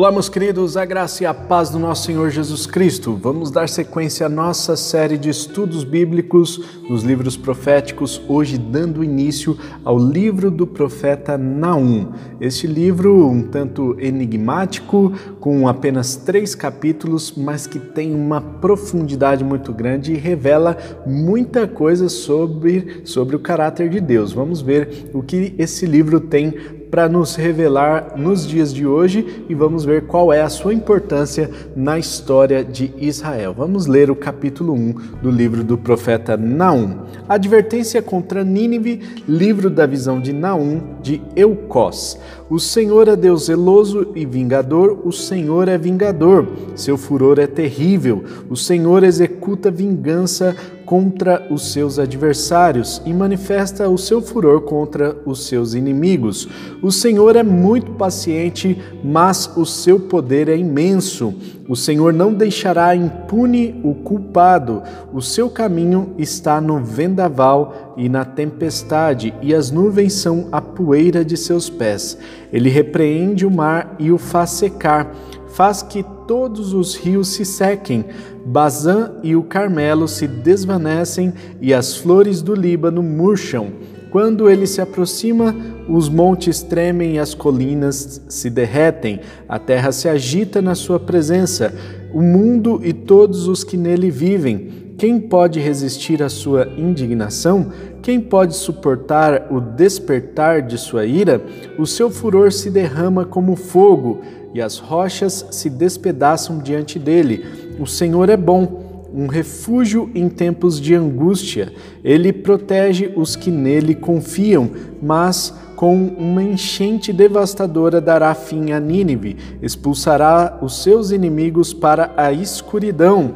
Olá, meus queridos, a graça e a paz do nosso Senhor Jesus Cristo. Vamos dar sequência à nossa série de estudos bíblicos nos livros proféticos, hoje dando início ao livro do profeta Naum. Este livro, um tanto enigmático, com apenas três capítulos, mas que tem uma profundidade muito grande e revela muita coisa sobre, sobre o caráter de Deus. Vamos ver o que esse livro tem para nos revelar nos dias de hoje e vamos ver qual é a sua importância na história de Israel. Vamos ler o capítulo 1 do livro do profeta Naum. Advertência contra Nínive, livro da visão de Naum, de Eucós. O Senhor é Deus zeloso e vingador, o Senhor é vingador. Seu furor é terrível. O Senhor executa vingança contra os seus adversários e manifesta o seu furor contra os seus inimigos. O Senhor é muito paciente, mas o seu poder é imenso. O Senhor não deixará impune o culpado. O seu caminho está no vendaval e na tempestade, e as nuvens são a poeira de seus pés. Ele repreende o mar e o faz secar, faz que todos os rios se sequem. Bazã e o Carmelo se desvanecem e as flores do Líbano murcham. Quando ele se aproxima, os montes tremem e as colinas se derretem, a terra se agita na sua presença, o mundo e todos os que nele vivem. Quem pode resistir à sua indignação? Quem pode suportar o despertar de sua ira? O seu furor se derrama como fogo e as rochas se despedaçam diante dele. O Senhor é bom um refúgio em tempos de angústia. Ele protege os que nele confiam, mas com uma enchente devastadora dará fim a Nínive, expulsará os seus inimigos para a escuridão.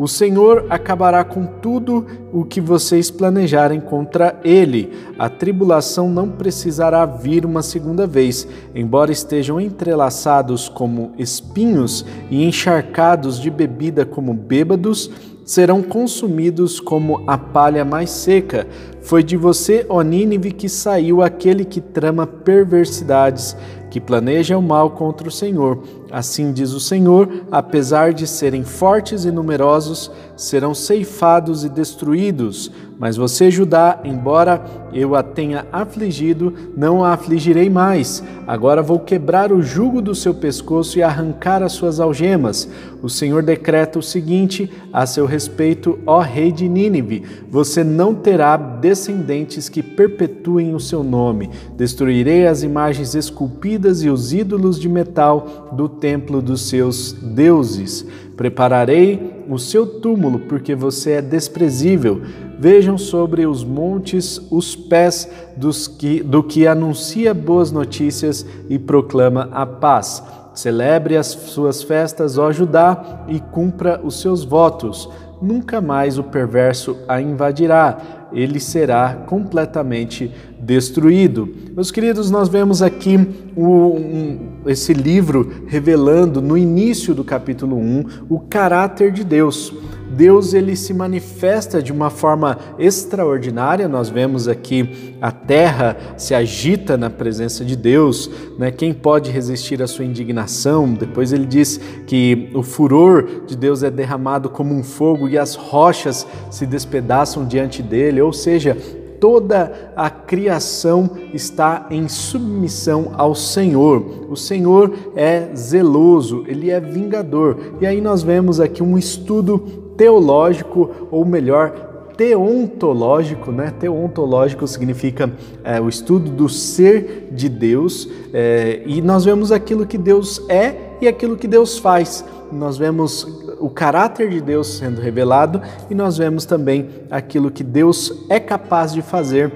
O Senhor acabará com tudo o que vocês planejarem contra ele. A tribulação não precisará vir uma segunda vez, embora estejam entrelaçados como espinhos e encharcados de bebida como bêbados, serão consumidos como a palha mais seca. Foi de você, ó Nínive, que saiu aquele que trama perversidades que planeja o mal contra o Senhor. Assim diz o Senhor: apesar de serem fortes e numerosos, serão ceifados e destruídos. Mas você, Judá, embora eu a tenha afligido, não a afligirei mais. Agora vou quebrar o jugo do seu pescoço e arrancar as suas algemas. O Senhor decreta o seguinte a seu respeito, ó rei de Nínive: você não terá descendentes que perpetuem o seu nome. Destruirei as imagens esculpidas e os ídolos de metal do templo dos seus deuses. Prepararei o seu túmulo, porque você é desprezível. Vejam sobre os montes os pés dos que, do que anuncia boas notícias e proclama a paz. Celebre as suas festas, ó Judá, e cumpra os seus votos. Nunca mais o perverso a invadirá ele será completamente destruído. Meus queridos, nós vemos aqui um, esse livro revelando no início do capítulo 1 o caráter de Deus. Deus ele se manifesta de uma forma extraordinária. Nós vemos aqui a terra se agita na presença de Deus, né? Quem pode resistir à sua indignação? Depois ele diz que o furor de Deus é derramado como um fogo e as rochas se despedaçam diante dele, ou seja, toda a criação está em submissão ao Senhor. O Senhor é zeloso, ele é vingador. E aí nós vemos aqui um estudo teológico, ou melhor, teontológico, né? Teontológico significa é, o estudo do ser de Deus, é, e nós vemos aquilo que Deus é e aquilo que Deus faz. Nós vemos o caráter de Deus sendo revelado e nós vemos também aquilo que Deus é capaz de fazer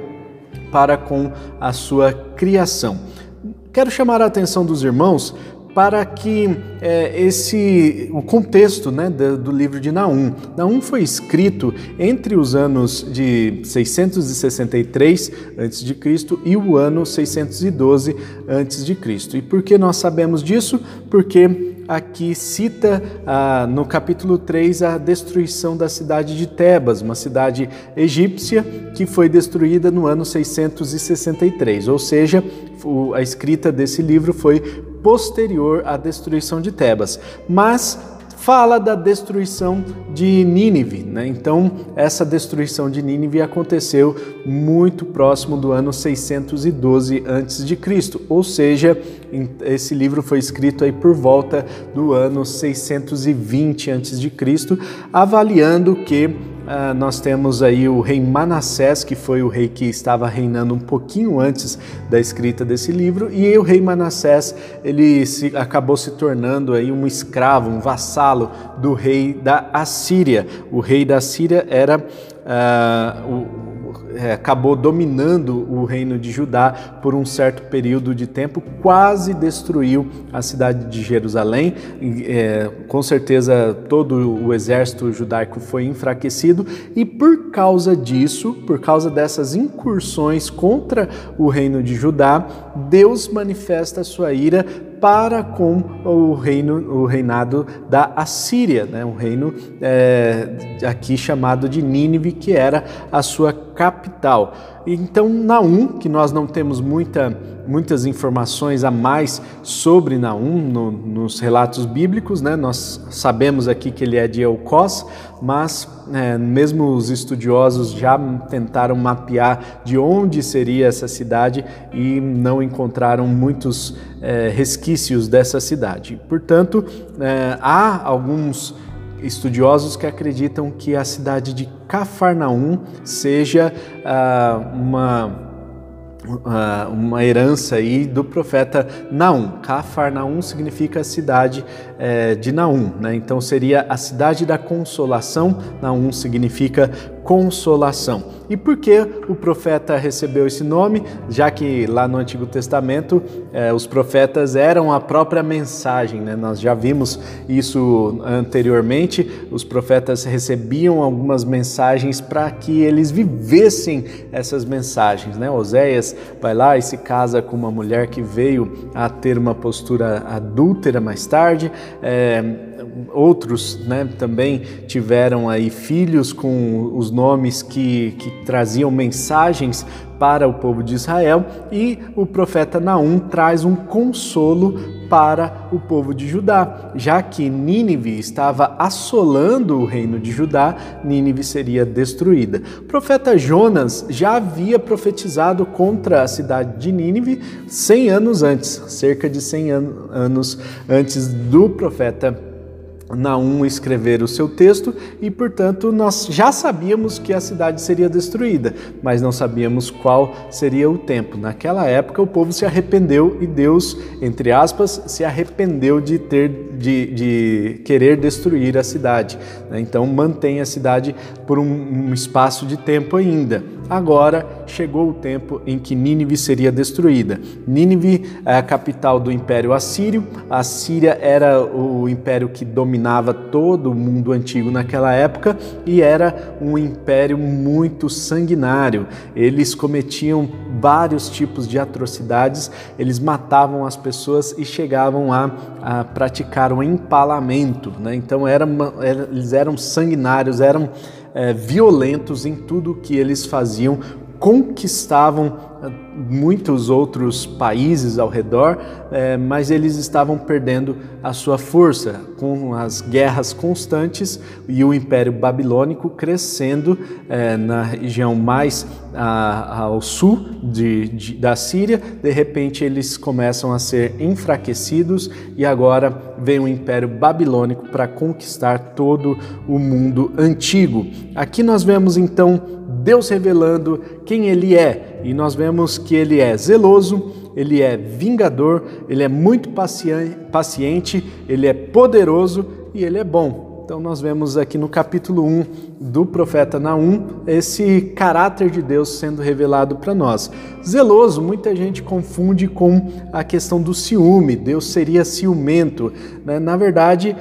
para com a sua criação. Quero chamar a atenção dos irmãos para que é, esse o contexto né, do, do, livro de Naum. Naum foi escrito entre os anos de 663 a.C. e o ano 612 a.C. E por que nós sabemos disso? Porque aqui cita ah, no capítulo 3 a destruição da cidade de Tebas, uma cidade egípcia que foi destruída no ano 663, ou seja, a escrita desse livro foi posterior à destruição de Tebas. Mas fala da destruição de Nínive. Né? Então, essa destruição de Nínive aconteceu muito próximo do ano 612 a.C., ou seja, esse livro foi escrito aí por volta do ano 620 a.C., avaliando que Uh, nós temos aí o rei Manassés, que foi o rei que estava reinando um pouquinho antes da escrita desse livro, e o rei Manassés ele se, acabou se tornando aí um escravo, um vassalo do rei da Assíria. O rei da Assíria era uh, o acabou dominando o reino de Judá por um certo período de tempo, quase destruiu a cidade de Jerusalém. É, com certeza, todo o exército judaico foi enfraquecido, e por causa disso, por causa dessas incursões contra o reino de Judá, Deus manifesta sua ira para com o reino, o reinado da Assíria, né? um reino é, aqui chamado de Nínive, que era a sua capital. Então, Naum, que nós não temos muita, muitas informações a mais sobre Naum no, nos relatos bíblicos, né? nós sabemos aqui que ele é de Elcós, mas é, mesmo os estudiosos já tentaram mapear de onde seria essa cidade e não encontraram muitos é, resquícios dessa cidade. Portanto, é, há alguns estudiosos que acreditam que a cidade de Cafarnaum seja ah, uma ah, uma herança aí do profeta Naum. Cafarnaum significa cidade é, de Naum, né? então seria a cidade da consolação. Naum significa consolação. E por que o profeta recebeu esse nome? Já que lá no Antigo Testamento eh, os profetas eram a própria mensagem, né? nós já vimos isso anteriormente. Os profetas recebiam algumas mensagens para que eles vivessem essas mensagens. Né? Oséias vai lá e se casa com uma mulher que veio a ter uma postura adúltera mais tarde. É, outros né, também tiveram aí filhos com os nomes que, que traziam mensagens para o povo de Israel e o profeta Naum traz um consolo para o povo de Judá, já que Nínive estava assolando o reino de Judá, Nínive seria destruída. O profeta Jonas já havia profetizado contra a cidade de Nínive 100 anos antes, cerca de 100 anos antes do profeta Naum escrever o seu texto e, portanto, nós já sabíamos que a cidade seria destruída, mas não sabíamos qual seria o tempo. Naquela época, o povo se arrependeu e Deus, entre aspas, se arrependeu de ter de, de querer destruir a cidade. Né? Então, mantém a cidade por um, um espaço de tempo ainda. Agora chegou o tempo em que Nínive seria destruída. Nínive é a capital do Império Assírio. A Síria era o império que dominava todo o mundo antigo naquela época e era um império muito sanguinário. Eles cometiam vários tipos de atrocidades, eles matavam as pessoas e chegavam a, a praticar o um empalamento. Né? Então era uma, eles eram sanguinários, eram é, violentos em tudo que eles faziam, conquistavam eh, muitos outros países ao redor, é, mas eles estavam perdendo a sua força com as guerras constantes e o Império Babilônico crescendo é, na região mais a, ao sul de, de, da Síria. De repente, eles começam a ser enfraquecidos e agora vem o Império Babilônico para conquistar todo o mundo antigo. Aqui nós vemos então Deus revelando quem Ele é e nós vemos que Ele é zeloso, Ele é vingador, Ele é muito paciente, Ele é poderoso e Ele é bom. Então nós vemos aqui no capítulo 1 do profeta Naum esse caráter de Deus sendo revelado para nós. Zeloso, muita gente confunde com a questão do ciúme, Deus seria ciumento. Né? Na verdade,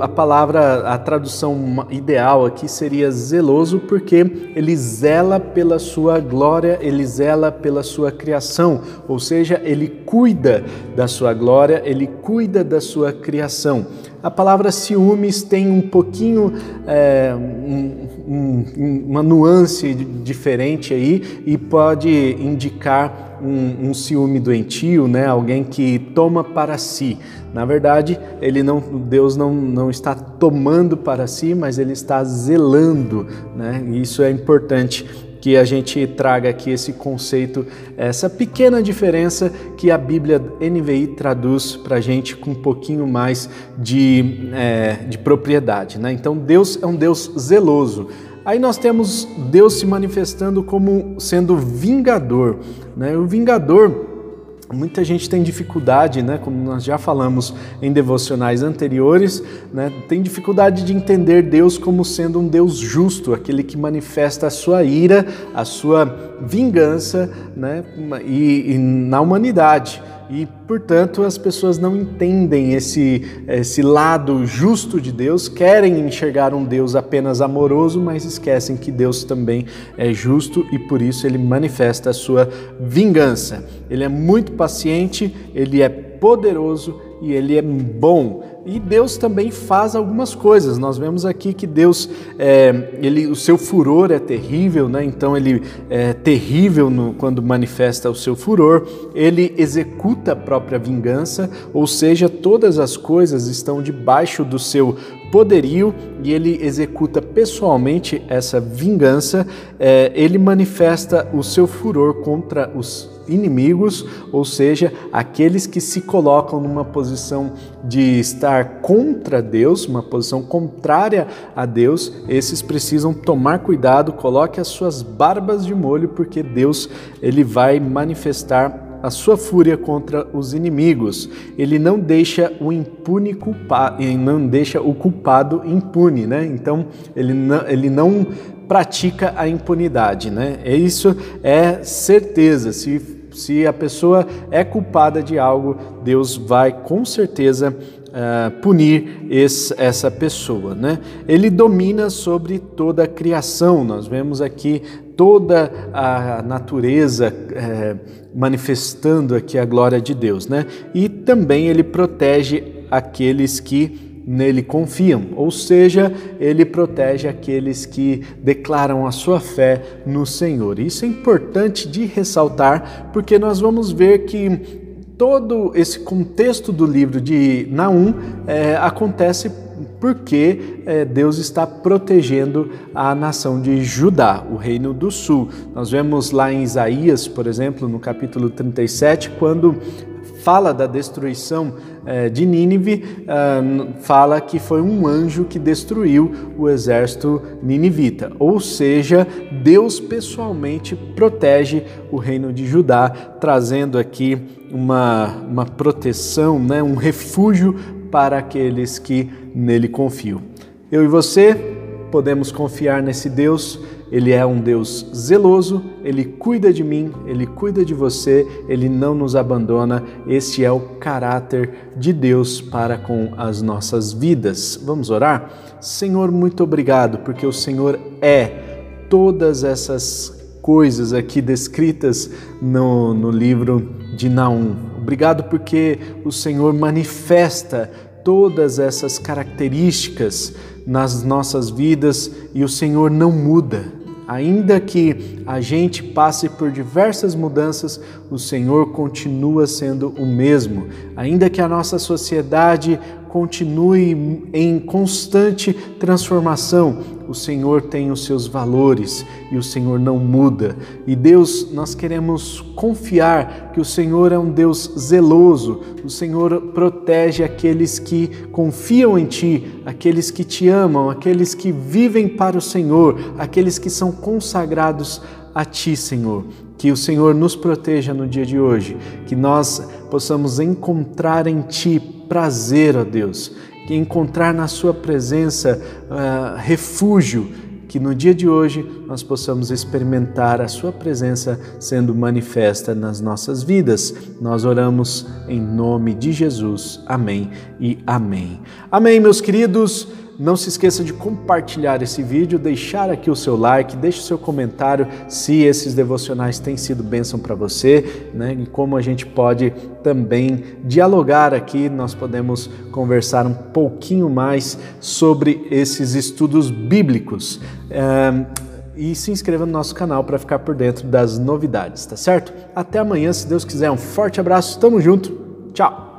a palavra, a tradução ideal aqui seria zeloso porque ele zela pela sua glória, ele zela pela sua criação, ou seja, ele cuida da sua glória, ele cuida da sua criação. A palavra ciúmes tem um pouquinho, é, um, um, uma nuance diferente aí e pode indicar um, um, ciúme doentio, né? Alguém que toma para si. Na verdade, ele não, Deus não, não está tomando para si, mas ele está zelando, né? E isso é importante que a gente traga aqui esse conceito, essa pequena diferença que a Bíblia NVI traduz para a gente com um pouquinho mais de, é, de propriedade. Né? Então, Deus é um Deus zeloso. Aí nós temos Deus se manifestando como sendo vingador. Né? O vingador Muita gente tem dificuldade, né, como nós já falamos em devocionais anteriores, né, tem dificuldade de entender Deus como sendo um Deus justo, aquele que manifesta a sua ira, a sua vingança né, e, e na humanidade. E, portanto, as pessoas não entendem esse, esse lado justo de Deus, querem enxergar um Deus apenas amoroso, mas esquecem que Deus também é justo e por isso ele manifesta a sua vingança. Ele é muito paciente, ele é poderoso e ele é bom. E Deus também faz algumas coisas. Nós vemos aqui que Deus, é, ele, o seu furor é terrível, né? então ele é terrível no, quando manifesta o seu furor. Ele executa a própria vingança, ou seja, todas as coisas estão debaixo do seu poderio e ele executa pessoalmente essa vingança. É, ele manifesta o seu furor contra os inimigos, ou seja, aqueles que se colocam numa posição de estar contra Deus, uma posição contrária a Deus, esses precisam tomar cuidado, coloque as suas barbas de molho, porque Deus ele vai manifestar a sua fúria contra os inimigos. Ele não deixa o impune culpar, não deixa o culpado impune, né? Então ele não, ele não pratica a impunidade, né? Isso é certeza. Se se a pessoa é culpada de algo, Deus vai com certeza uh, punir esse, essa pessoa. Né? Ele domina sobre toda a criação. Nós vemos aqui toda a natureza eh, manifestando aqui a glória de Deus. Né? E também ele protege aqueles que nele confiam, ou seja, ele protege aqueles que declaram a sua fé no Senhor. Isso é importante de ressaltar, porque nós vamos ver que todo esse contexto do livro de Naum é, acontece porque é, Deus está protegendo a nação de Judá, o reino do sul. Nós vemos lá em Isaías, por exemplo, no capítulo 37, quando fala da destruição eh, de Nínive, ah, fala que foi um anjo que destruiu o exército ninivita. Ou seja, Deus pessoalmente protege o reino de Judá, trazendo aqui uma, uma proteção, né, um refúgio para aqueles que nele confiam. Eu e você podemos confiar nesse Deus ele é um Deus zeloso, ele cuida de mim, ele cuida de você, ele não nos abandona. Este é o caráter de Deus para com as nossas vidas. Vamos orar? Senhor, muito obrigado, porque o Senhor é todas essas coisas aqui descritas no, no livro de Naum. Obrigado porque o Senhor manifesta todas essas características nas nossas vidas e o Senhor não muda. Ainda que a gente passe por diversas mudanças, o Senhor continua sendo o mesmo. Ainda que a nossa sociedade continue em constante transformação. O Senhor tem os seus valores e o Senhor não muda. E Deus, nós queremos confiar que o Senhor é um Deus zeloso. O Senhor protege aqueles que confiam em Ti, aqueles que te amam, aqueles que vivem para o Senhor, aqueles que são consagrados a Ti, Senhor. Que o Senhor nos proteja no dia de hoje, que nós possamos encontrar em Ti prazer, ó Deus, que encontrar na Sua presença uh, refúgio, que no dia de hoje nós possamos experimentar a Sua presença sendo manifesta nas nossas vidas. Nós oramos em nome de Jesus. Amém e amém. Amém, meus queridos. Não se esqueça de compartilhar esse vídeo, deixar aqui o seu like, deixe o seu comentário se esses devocionais têm sido bênção para você, né? E como a gente pode também dialogar aqui, nós podemos conversar um pouquinho mais sobre esses estudos bíblicos. E se inscreva no nosso canal para ficar por dentro das novidades, tá certo? Até amanhã, se Deus quiser. Um forte abraço, tamo junto, tchau!